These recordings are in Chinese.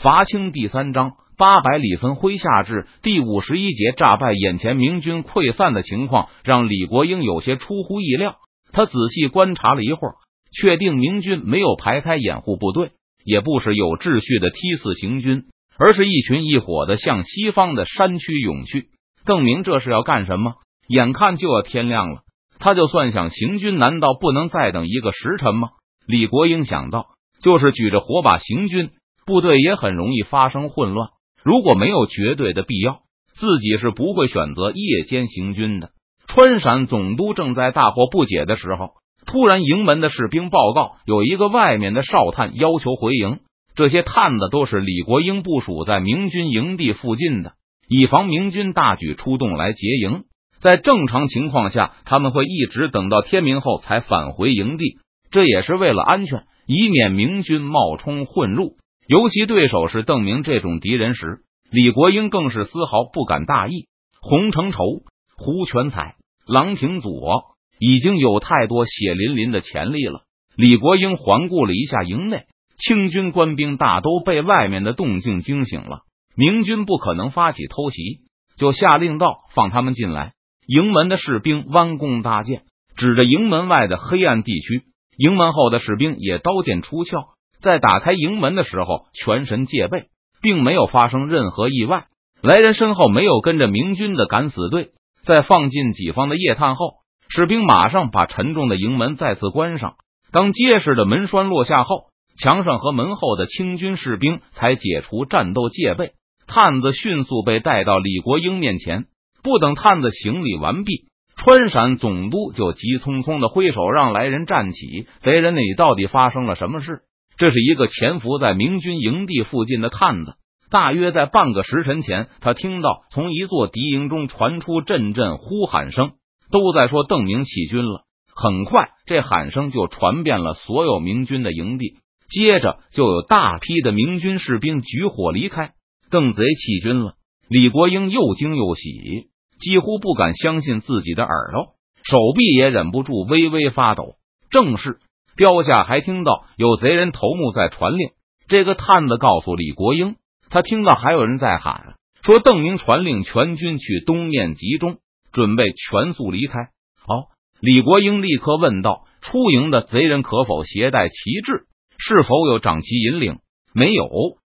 伐清第三章八百里分麾下炙第五十一节炸败，眼前明军溃散的情况让李国英有些出乎意料。他仔细观察了一会儿，确定明军没有排开掩护部队，也不是有秩序的梯次行军，而是一群一伙的向西方的山区涌去。邓明这是要干什么？眼看就要天亮了，他就算想行军，难道不能再等一个时辰吗？李国英想到，就是举着火把行军。部队也很容易发生混乱。如果没有绝对的必要，自己是不会选择夜间行军的。川陕总督正在大惑不解的时候，突然营门的士兵报告，有一个外面的哨探要求回营。这些探子都是李国英部署在明军营地附近的，以防明军大举出动来劫营。在正常情况下，他们会一直等到天明后才返回营地，这也是为了安全，以免明军冒充混入。尤其对手是邓明这种敌人时，李国英更是丝毫不敢大意。洪承畴、胡全才、郎廷佐已经有太多血淋淋的潜力了。李国英环顾了一下营内，清军官兵大都被外面的动静惊醒了。明军不可能发起偷袭，就下令道：“放他们进来。”营门的士兵弯弓搭箭，指着营门外的黑暗地区。营门后的士兵也刀剑出鞘。在打开营门的时候，全神戒备，并没有发生任何意外。来人身后没有跟着明军的敢死队。在放进己方的夜探后，士兵马上把沉重的营门再次关上。当结实的门栓落下后，墙上和门后的清军士兵才解除战斗戒备。探子迅速被带到李国英面前。不等探子行礼完毕，川陕总督就急匆匆的挥手让来人站起。贼人那里到底发生了什么事？这是一个潜伏在明军营地附近的探子。大约在半个时辰前，他听到从一座敌营中传出阵阵呼喊声，都在说邓明起军了。很快，这喊声就传遍了所有明军的营地。接着，就有大批的明军士兵举火离开。邓贼弃军了。李国英又惊又喜，几乎不敢相信自己的耳朵，手臂也忍不住微微发抖。正是。标下还听到有贼人头目在传令。这个探子告诉李国英，他听到还有人在喊说：“邓明传令全军去东面集中，准备全速离开。”哦，李国英立刻问道：“出营的贼人可否携带旗帜？是否有长旗引领？”没有，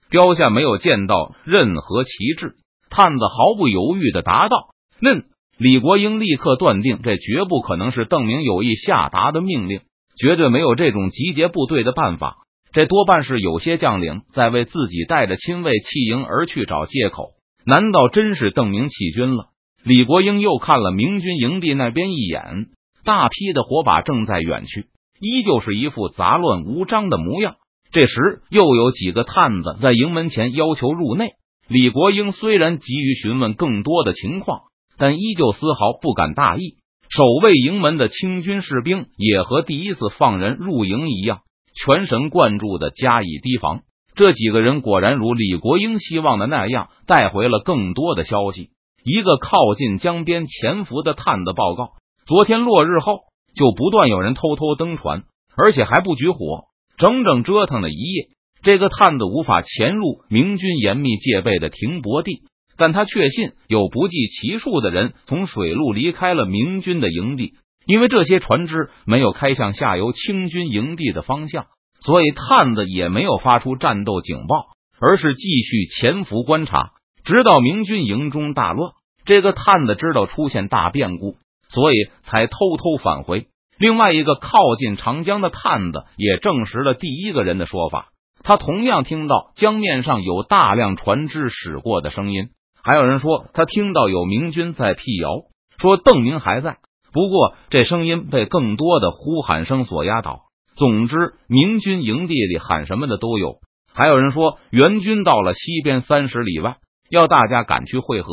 标下没有见到任何旗帜。探子毫不犹豫的答道：“嫩。”李国英立刻断定，这绝不可能是邓明有意下达的命令。绝对没有这种集结部队的办法，这多半是有些将领在为自己带着亲卫弃营而去找借口。难道真是邓明弃军了？李国英又看了明军营地那边一眼，大批的火把正在远去，依旧是一副杂乱无章的模样。这时，又有几个探子在营门前要求入内。李国英虽然急于询问更多的情况，但依旧丝毫不敢大意。守卫营门的清军士兵也和第一次放人入营一样，全神贯注的加以提防。这几个人果然如李国英希望的那样，带回了更多的消息。一个靠近江边潜伏的探子报告：昨天落日后，就不断有人偷偷登船，而且还不举火，整整折腾了一夜。这个探子无法潜入明军严密戒备的停泊地。但他确信有不计其数的人从水路离开了明军的营地，因为这些船只没有开向下游清军营地的方向，所以探子也没有发出战斗警报，而是继续潜伏观察，直到明军营中大乱。这个探子知道出现大变故，所以才偷偷返回。另外一个靠近长江的探子也证实了第一个人的说法，他同样听到江面上有大量船只驶过的声音。还有人说，他听到有明军在辟谣，说邓明还在。不过，这声音被更多的呼喊声所压倒。总之，明军营地里喊什么的都有。还有人说，援军到了西边三十里外，要大家赶去会合。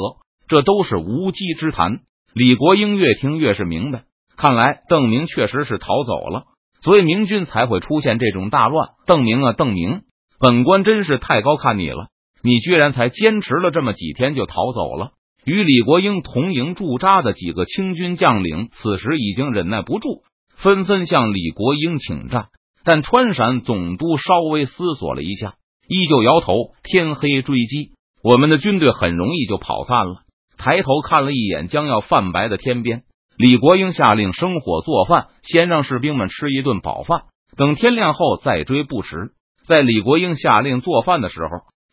这都是无稽之谈。李国英越听越是明白，看来邓明确实是逃走了，所以明军才会出现这种大乱。邓明啊，邓明，本官真是太高看你了。你居然才坚持了这么几天就逃走了！与李国英同营驻扎的几个清军将领，此时已经忍耐不住，纷纷向李国英请战。但川陕总督稍微思索了一下，依旧摇头。天黑追击，我们的军队很容易就跑散了。抬头看了一眼将要泛白的天边，李国英下令生火做饭，先让士兵们吃一顿饱饭，等天亮后再追不迟。在李国英下令做饭的时候，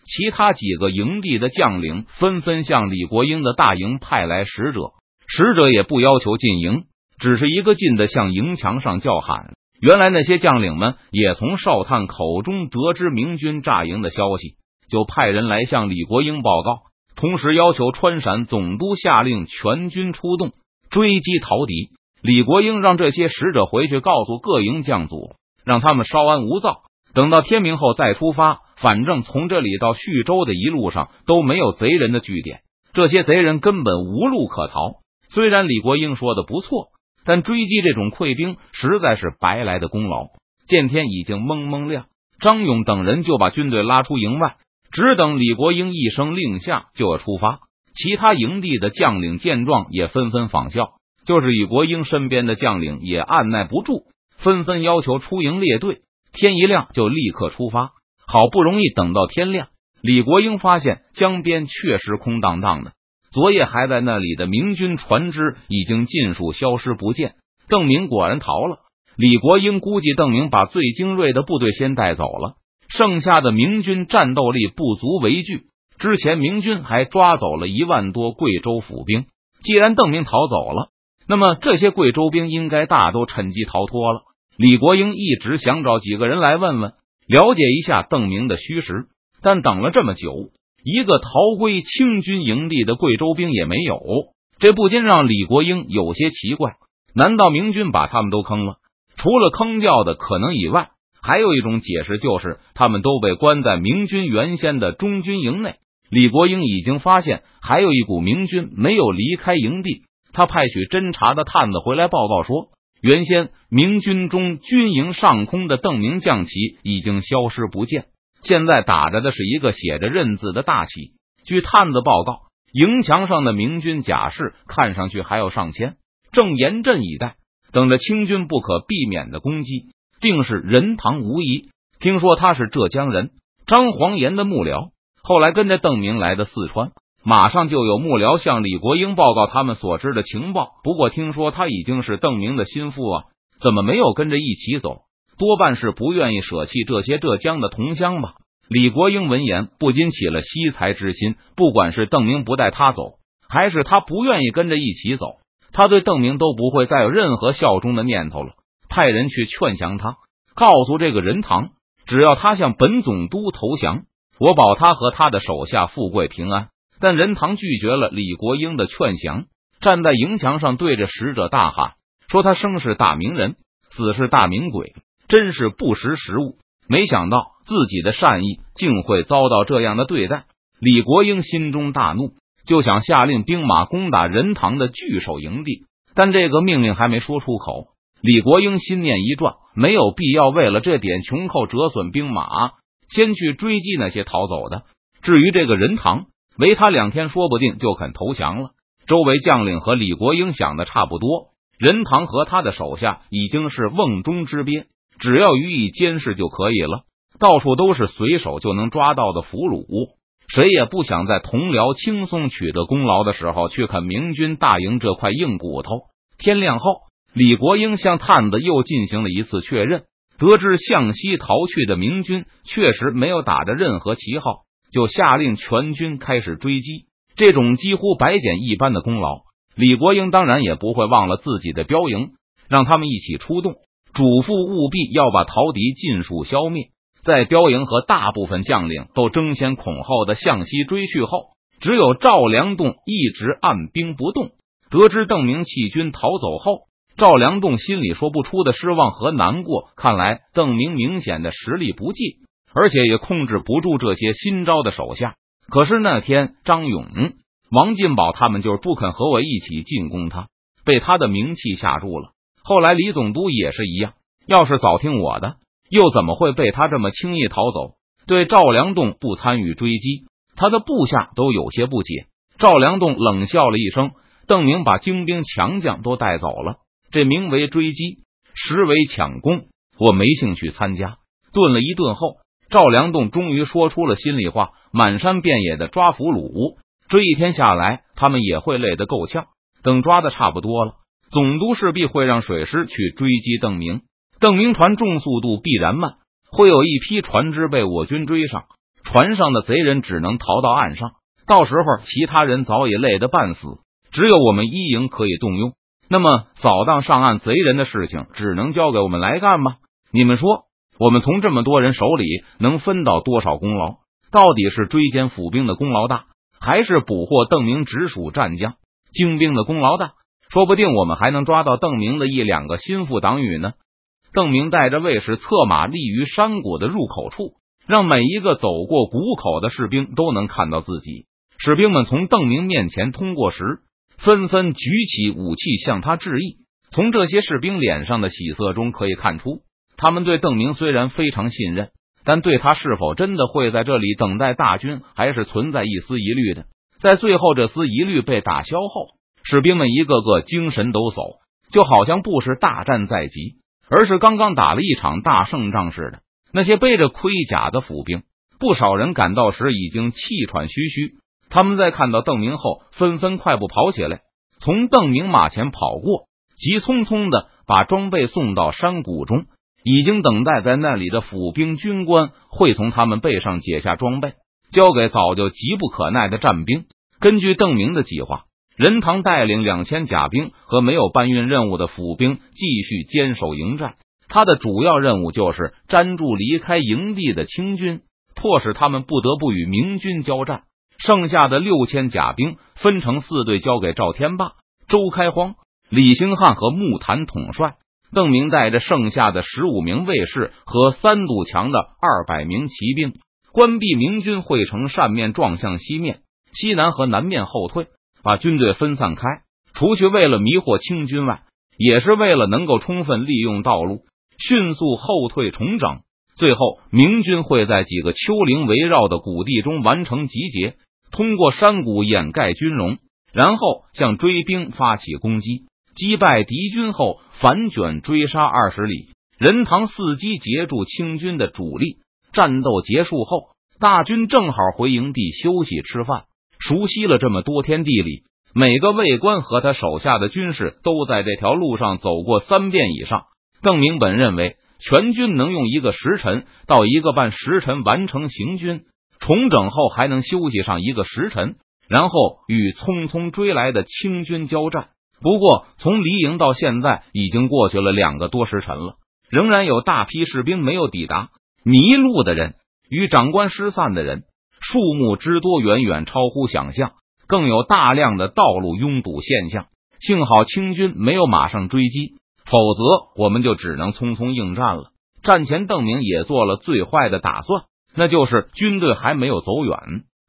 其他几个营地的将领纷纷向李国英的大营派来使者，使者也不要求进营，只是一个劲的向营墙上叫喊。原来那些将领们也从哨探口中得知明军炸营的消息，就派人来向李国英报告。同时要求川陕总督下令全军出动追击逃敌。李国英让这些使者回去告诉各营将组，让他们稍安勿躁，等到天明后再出发。反正从这里到徐州的一路上都没有贼人的据点，这些贼人根本无路可逃。虽然李国英说的不错，但追击这种溃兵实在是白来的功劳。见天已经蒙蒙亮，张勇等人就把军队拉出营外。只等李国英一声令下，就要出发。其他营地的将领见状，也纷纷仿效。就是李国英身边的将领也按耐不住，纷纷要求出营列队。天一亮就立刻出发。好不容易等到天亮，李国英发现江边确实空荡荡的。昨夜还在那里的明军船只已经尽数消失不见。邓明果然逃了。李国英估计邓明把最精锐的部队先带走了。剩下的明军战斗力不足为惧。之前明军还抓走了一万多贵州府兵。既然邓明逃走了，那么这些贵州兵应该大都趁机逃脱了。李国英一直想找几个人来问问，了解一下邓明的虚实，但等了这么久，一个逃归清军营地的贵州兵也没有，这不禁让李国英有些奇怪。难道明军把他们都坑了？除了坑掉的可能以外？还有一种解释，就是他们都被关在明军原先的中军营内。李国英已经发现，还有一股明军没有离开营地。他派去侦察的探子回来报告说，原先明军中军营上空的邓明将旗已经消失不见，现在打着的是一个写着“任”字的大旗。据探子报告，营墙上的明军甲士看上去还有上千，正严阵以待，等着清军不可避免的攻击。定是任堂无疑。听说他是浙江人，张黄岩的幕僚。后来跟着邓明来的四川，马上就有幕僚向李国英报告他们所知的情报。不过听说他已经是邓明的心腹啊，怎么没有跟着一起走？多半是不愿意舍弃这些浙江的同乡吧。李国英闻言不禁起了惜才之心。不管是邓明不带他走，还是他不愿意跟着一起走，他对邓明都不会再有任何效忠的念头了。派人去劝降他，告诉这个任堂，只要他向本总督投降，我保他和他的手下富贵平安。但任堂拒绝了李国英的劝降，站在营墙上对着使者大喊，说他生是大明人，死是大明鬼，真是不识时务。没想到自己的善意竟会遭到这样的对待。李国英心中大怒，就想下令兵马攻打任堂的据守营地，但这个命令还没说出口。李国英心念一转，没有必要为了这点穷寇折损兵马，先去追击那些逃走的。至于这个任堂，没他两天，说不定就肯投降了。周围将领和李国英想的差不多，任堂和他的手下已经是瓮中之鳖，只要予以监视就可以了。到处都是随手就能抓到的俘虏，谁也不想在同僚轻松取得功劳的时候去啃明军大营这块硬骨头。天亮后。李国英向探子又进行了一次确认，得知向西逃去的明军确实没有打着任何旗号，就下令全军开始追击。这种几乎白捡一般的功劳，李国英当然也不会忘了自己的标营，让他们一起出动，嘱咐务必要把逃敌尽数消灭。在标营和大部分将领都争先恐后的向西追去后，只有赵良栋一直按兵不动。得知邓明弃军逃走后。赵良栋心里说不出的失望和难过。看来邓明明显的实力不济，而且也控制不住这些新招的手下。可是那天张勇、王进宝他们就是不肯和我一起进攻他，被他的名气吓住了。后来李总督也是一样，要是早听我的，又怎么会被他这么轻易逃走？对赵良栋不参与追击，他的部下都有些不解。赵良栋冷笑了一声：“邓明把精兵强将都带走了。”这名为追击，实为抢攻。我没兴趣参加。顿了一顿后，赵良栋终于说出了心里话：满山遍野的抓俘虏，这一天下来，他们也会累得够呛。等抓的差不多了，总督势必会让水师去追击邓明。邓明船重，速度必然慢，会有一批船只被我军追上，船上的贼人只能逃到岸上。到时候，其他人早已累得半死，只有我们一营可以动用。那么，扫荡上岸贼人的事情，只能交给我们来干吗？你们说？我们从这么多人手里能分到多少功劳？到底是追歼府兵的功劳大，还是捕获邓明直属战将精兵的功劳大？说不定我们还能抓到邓明的一两个心腹党羽呢。邓明带着卫士策马立于山谷的入口处，让每一个走过谷口的士兵都能看到自己。士兵们从邓明面前通过时，纷纷举起武器向他致意。从这些士兵脸上的喜色中可以看出。他们对邓明虽然非常信任，但对他是否真的会在这里等待大军，还是存在一丝疑虑的。在最后这丝疑虑被打消后，士兵们一个个精神抖擞，就好像不是大战在即，而是刚刚打了一场大胜仗似的。那些背着盔甲的府兵，不少人赶到时已经气喘吁吁。他们在看到邓明后，纷纷快步跑起来，从邓明马前跑过，急匆匆的把装备送到山谷中。已经等待在那里的府兵军官会从他们背上解下装备，交给早就急不可耐的战兵。根据邓明的计划，任堂带领两千甲兵和没有搬运任务的府兵继续坚守营寨。他的主要任务就是粘住离开营地的清军，迫使他们不得不与明军交战。剩下的六千甲兵分成四队，交给赵天霸、周开荒、李兴汉和木坛统帅。邓明带着剩下的十五名卫士和三堵墙的二百名骑兵，关闭明军会城扇面，撞向西面、西南和南面后退，把军队分散开。除去为了迷惑清军外，也是为了能够充分利用道路，迅速后退重整。最后，明军会在几个丘陵围绕的谷地中完成集结，通过山谷掩盖军容，然后向追兵发起攻击。击败敌军后，反卷追杀二十里，任堂伺机截住清军的主力。战斗结束后，大军正好回营地休息吃饭。熟悉了这么多天地理，每个卫官和他手下的军士都在这条路上走过三遍以上。邓明本认为，全军能用一个时辰到一个半时辰完成行军，重整后还能休息上一个时辰，然后与匆匆追来的清军交战。不过，从离营到现在已经过去了两个多时辰了，仍然有大批士兵没有抵达。迷路的人与长官失散的人数目之多，远远超乎想象。更有大量的道路拥堵现象。幸好清军没有马上追击，否则我们就只能匆匆应战了。战前，邓明也做了最坏的打算，那就是军队还没有走远，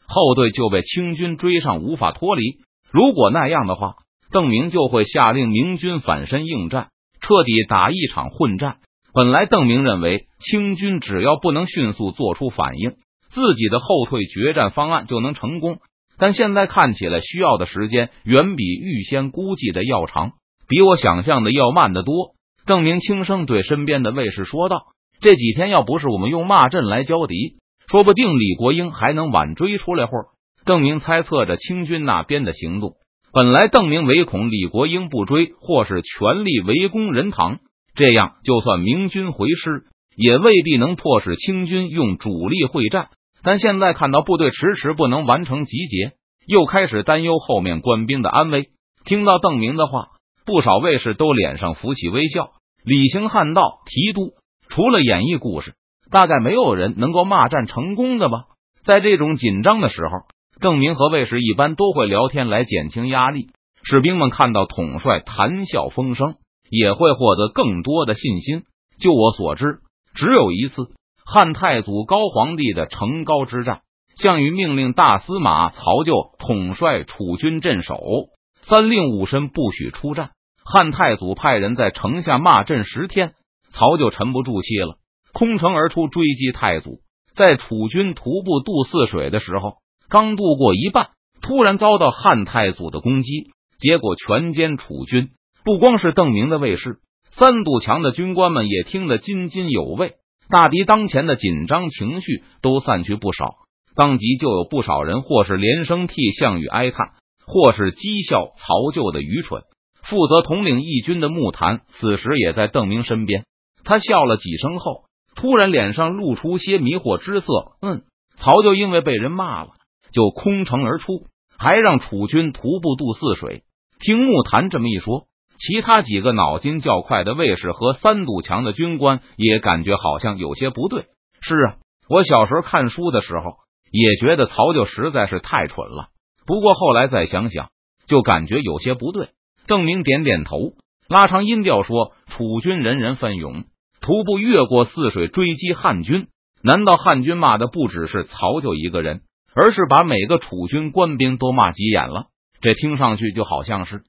后队就被清军追上，无法脱离。如果那样的话，邓明就会下令明军反身应战，彻底打一场混战。本来邓明认为清军只要不能迅速做出反应，自己的后退决战方案就能成功。但现在看起来，需要的时间远比预先估计的要长，比我想象的要慢得多。邓明轻声对身边的卫士说道：“这几天要不是我们用骂阵来交敌，说不定李国英还能晚追出来会儿。”邓明猜测着清军那边的行动。本来邓明唯恐李国英不追，或是全力围攻任堂，这样就算明军回师，也未必能迫使清军用主力会战。但现在看到部队迟迟不能完成集结，又开始担忧后面官兵的安危。听到邓明的话，不少卫士都脸上浮起微笑。李行汉道：“提督，除了演绎故事，大概没有人能够骂战成功的吧？在这种紧张的时候。”邓明和卫士一般都会聊天来减轻压力，士兵们看到统帅谈笑风生，也会获得更多的信心。就我所知，只有一次汉太祖高皇帝的成高之战，项羽命令大司马曹咎统帅楚军镇守，三令五申不许出战。汉太祖派人在城下骂阵十天，曹咎沉不住气了，空城而出追击太祖。在楚军徒步渡泗水的时候。刚渡过一半，突然遭到汉太祖的攻击，结果全歼楚军。不光是邓明的卫士，三堵墙的军官们也听得津津有味。大敌当前的紧张情绪都散去不少。当即就有不少人，或是连声替项羽哀叹，或是讥笑曹咎的愚蠢。负责统领义军的木坛此时也在邓明身边，他笑了几声后，突然脸上露出些迷惑之色。嗯，曹咎因为被人骂了，就空城而出，还让楚军徒步渡泗水。听木坛这么一说，其他几个脑筋较快的卫士和三堵墙的军官也感觉好像有些不对。是啊，我小时候看书的时候。也觉得曹咎实在是太蠢了，不过后来再想想，就感觉有些不对。邓明点点头，拉长音调说：“楚军人人奋勇，徒步越过泗水追击汉军。难道汉军骂的不只是曹咎一个人，而是把每个楚军官兵都骂急眼了？这听上去就好像是，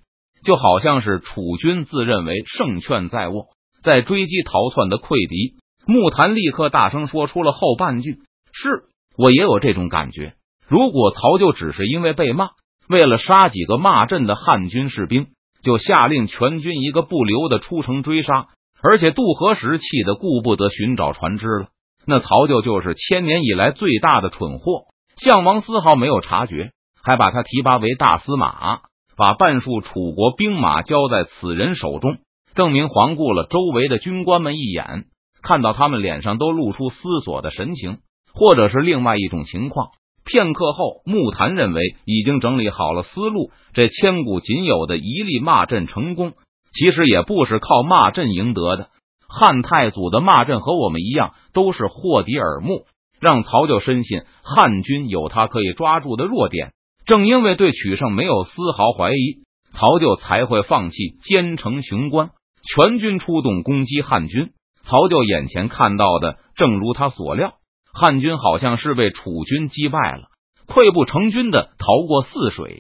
就好像是楚军自认为胜券在握，在追击逃窜的溃敌。”木檀立刻大声说出了后半句：“是。”我也有这种感觉。如果曹咎只是因为被骂，为了杀几个骂阵的汉军士兵，就下令全军一个不留的出城追杀，而且渡河时气得顾不得寻找船只了，那曹咎就是千年以来最大的蠢货。项王丝毫没有察觉，还把他提拔为大司马，把半数楚国兵马交在此人手中。郑明环顾了周围的军官们一眼，看到他们脸上都露出思索的神情。或者是另外一种情况。片刻后，木檀认为已经整理好了思路。这千古仅有的一例骂阵成功，其实也不是靠骂阵赢得的。汉太祖的骂阵和我们一样，都是获敌耳目，让曹咎深信汉军有他可以抓住的弱点。正因为对取胜没有丝毫怀疑，曹咎才会放弃坚城雄关，全军出动攻击汉军。曹咎眼前看到的，正如他所料。汉军好像是被楚军击败了，溃不成军的逃过泗水。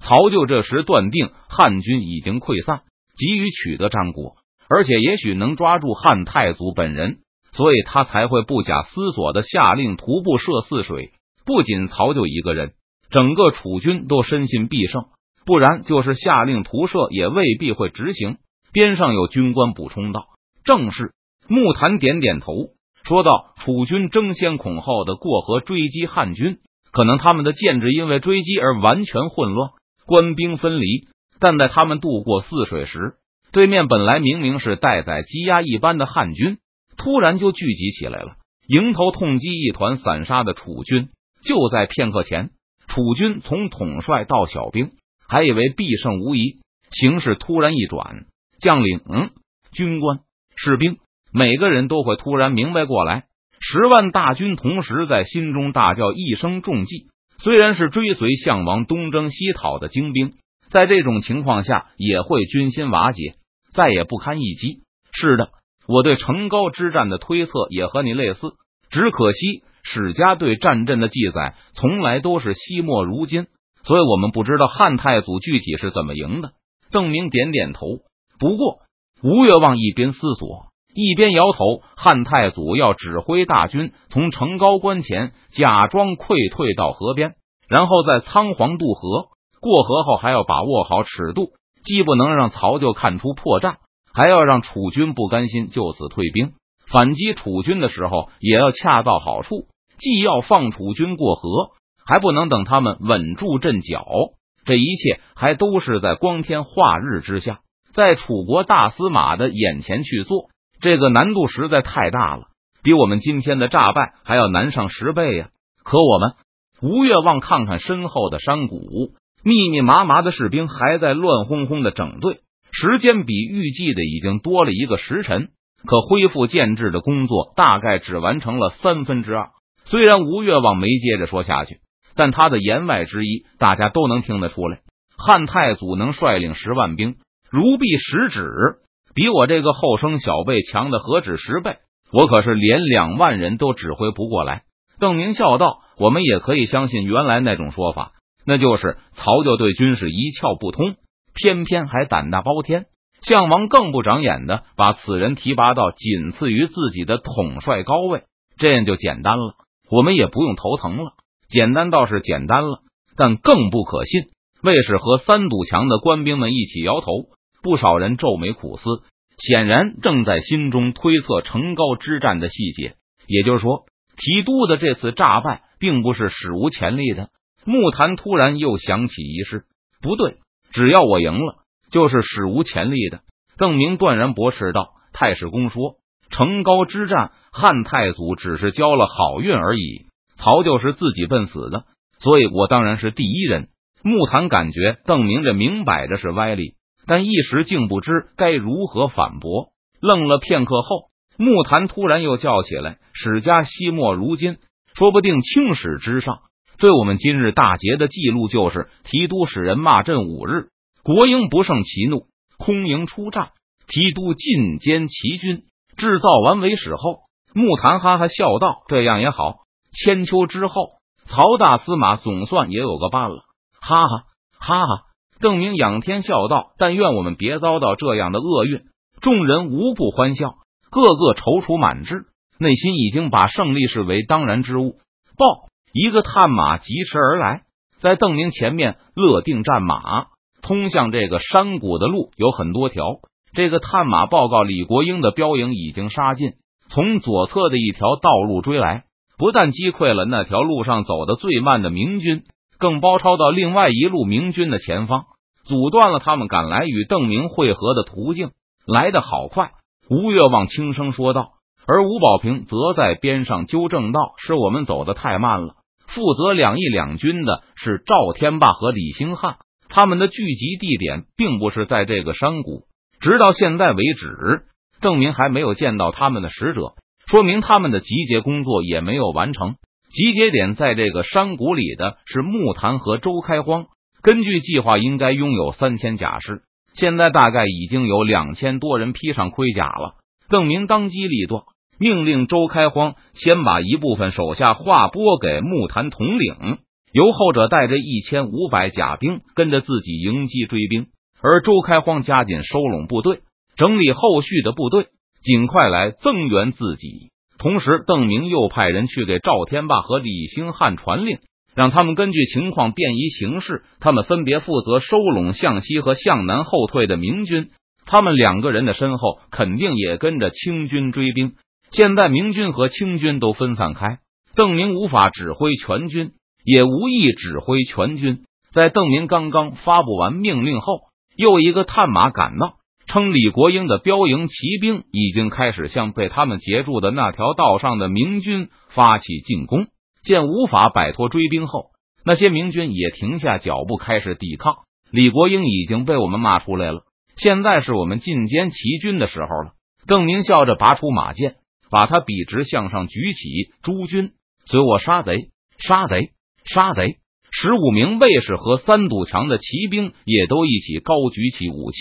曹咎这时断定汉军已经溃散，急于取得战果，而且也许能抓住汉太祖本人，所以他才会不假思索的下令徒步涉泗水。不仅曹咎一个人，整个楚军都深信必胜，不然就是下令徒射也未必会执行。边上有军官补充道：“正是。”木檀点点头。说道楚军争先恐后的过河追击汉军，可能他们的建制因为追击而完全混乱，官兵分离。但在他们渡过泗水时，对面本来明明是待宰鸡鸭一般的汉军，突然就聚集起来了，迎头痛击一团散沙的楚军。就在片刻前，楚军从统帅到小兵，还以为必胜无疑，形势突然一转，将领、军官、士兵。每个人都会突然明白过来，十万大军同时在心中大叫一声中计。虽然是追随项王东征西讨的精兵，在这种情况下也会军心瓦解，再也不堪一击。是的，我对成高之战的推测也和你类似，只可惜史家对战阵的记载从来都是惜墨如金，所以我们不知道汉太祖具体是怎么赢的。邓明点点头，不过吴越望一边思索。一边摇头，汉太祖要指挥大军从城高关前假装溃退到河边，然后再仓皇渡河。过河后还要把握好尺度，既不能让曹咎看出破绽，还要让楚军不甘心就此退兵。反击楚军的时候也要恰到好处，既要放楚军过河，还不能等他们稳住阵脚。这一切还都是在光天化日之下，在楚国大司马的眼前去做。这个难度实在太大了，比我们今天的诈败还要难上十倍呀！可我们吴越望看看身后的山谷，密密麻麻的士兵还在乱哄哄的整队，时间比预计的已经多了一个时辰。可恢复建制的工作大概只完成了三分之二。虽然吴越望没接着说下去，但他的言外之意大家都能听得出来：汉太祖能率领十万兵如臂使指。比我这个后生小辈强的何止十倍？我可是连两万人都指挥不过来。邓明笑道：“我们也可以相信原来那种说法，那就是曹就对军事一窍不通，偏偏还胆大包天。项王更不长眼的把此人提拔到仅次于自己的统帅高位，这样就简单了，我们也不用头疼了。简单倒是简单了，但更不可信。卫士和三堵墙的官兵们一起摇头。”不少人皱眉苦思，显然正在心中推测成高之战的细节。也就是说，提督的这次诈败并不是史无前例的。木坛突然又想起一事，不对，只要我赢了，就是史无前例的。邓明断然驳斥道：“太史公说，成高之战，汉太祖只是交了好运而已，曹就是自己奔死的，所以我当然是第一人。”木坛感觉邓明这明摆着是歪理，但一时竟不知该如何反驳。愣了片刻后，木坛突然又叫起来：“史家惜墨如金，说不定青史之上，对我们今日大捷的记录就是提督使人骂朕五日，国英不胜其怒，空营出战，提督进歼齐军，制造完为史后。”木坛哈哈笑道：“这样也好，千秋之后，曹大司马总算也有个伴了。”哈哈哈哈！邓明仰天笑道：“但愿我们别遭到这样的厄运。”众人无不欢笑，个个踌躇满志，内心已经把胜利视为当然之物。报，一个探马疾驰而来，在邓明前面勒定战马。通向这个山谷的路有很多条。这个探马报告，李国英的标营已经杀进，从左侧的一条道路追来，不但击溃了那条路上走的最慢的明军。更包抄到另外一路明军的前方，阻断了他们赶来与邓明会合的途径。来得好快！吴越望轻声说道。而吴保平则在边上纠正道：“是我们走的太慢了。负责两翼两军的是赵天霸和李兴汉，他们的聚集地点并不是在这个山谷。直到现在为止，邓明还没有见到他们的使者，说明他们的集结工作也没有完成。”集结点在这个山谷里的是木坛和周开荒。根据计划，应该拥有三千甲士，现在大概已经有两千多人披上盔甲了。邓明当机立断，命令周开荒先把一部分手下划拨给木坛统领，由后者带着一千五百甲兵跟着自己迎击追兵，而周开荒加紧收拢部队，整理后续的部队，尽快来增援自己。同时，邓明又派人去给赵天霸和李兴汉传令，让他们根据情况便移形势。他们分别负责收拢向西和向南后退的明军。他们两个人的身后肯定也跟着清军追兵。现在明军和清军都分散开，邓明无法指挥全军，也无意指挥全军。在邓明刚刚发布完命令后，又一个探马赶到。称李国英的标营骑兵已经开始向被他们截住的那条道上的明军发起进攻。见无法摆脱追兵后，那些明军也停下脚步开始抵抗。李国英已经被我们骂出来了，现在是我们进歼齐军的时候了。邓明笑着拔出马剑，把他笔直向上举起。诸军随我杀贼！杀贼！杀贼！十五名卫士和三堵墙的骑兵也都一起高举起武器。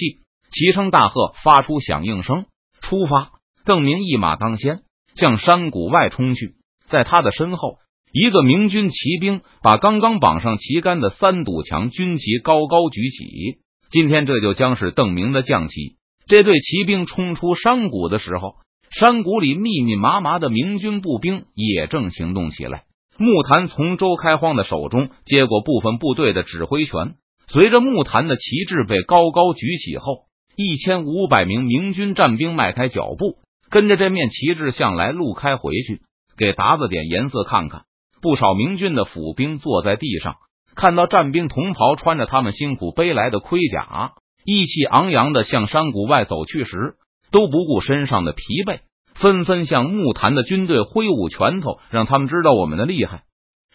齐声大喝，发出响应声，出发！邓明一马当先，向山谷外冲去。在他的身后，一个明军骑兵把刚刚绑上旗杆的三堵墙军旗高高举起。今天这就将是邓明的将旗。这队骑兵冲出山谷的时候，山谷里密密麻麻的明军步兵也正行动起来。木坛从周开荒的手中接过部分部队的指挥权，随着木坛的旗帜被高高举起后。一千五百名明军战兵迈开脚步，跟着这面旗帜向来路开回去。给达子点颜色看看。不少明军的府兵坐在地上，看到战兵同袍穿着他们辛苦背来的盔甲，意气昂扬的向山谷外走去时，都不顾身上的疲惫，纷纷向木坛的军队挥舞拳头，让他们知道我们的厉害。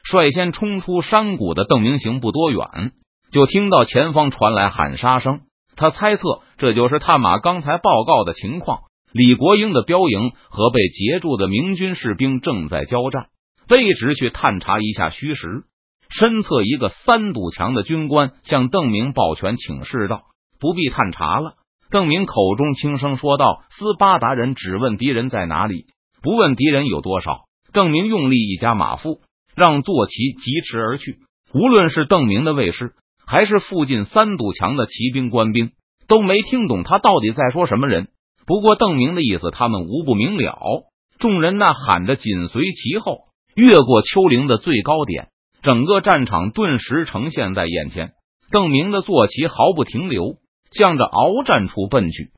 率先冲出山谷的邓明行不多远，就听到前方传来喊杀声。他猜测这就是探马刚才报告的情况。李国英的标营和被截住的明军士兵正在交战，卑职去探查一下虚实。身侧一个三堵墙的军官向邓明抱拳请示道：“不必探查了。”邓明口中轻声说道：“斯巴达人只问敌人在哪里，不问敌人有多少。”邓明用力一加马腹，让坐骑疾驰而去。无论是邓明的卫士。还是附近三堵墙的骑兵官兵都没听懂他到底在说什么人。不过邓明的意思他们无不明了。众人呐喊着紧随其后，越过丘陵的最高点，整个战场顿时呈现在眼前。邓明的坐骑毫不停留，向着鏖战处奔去。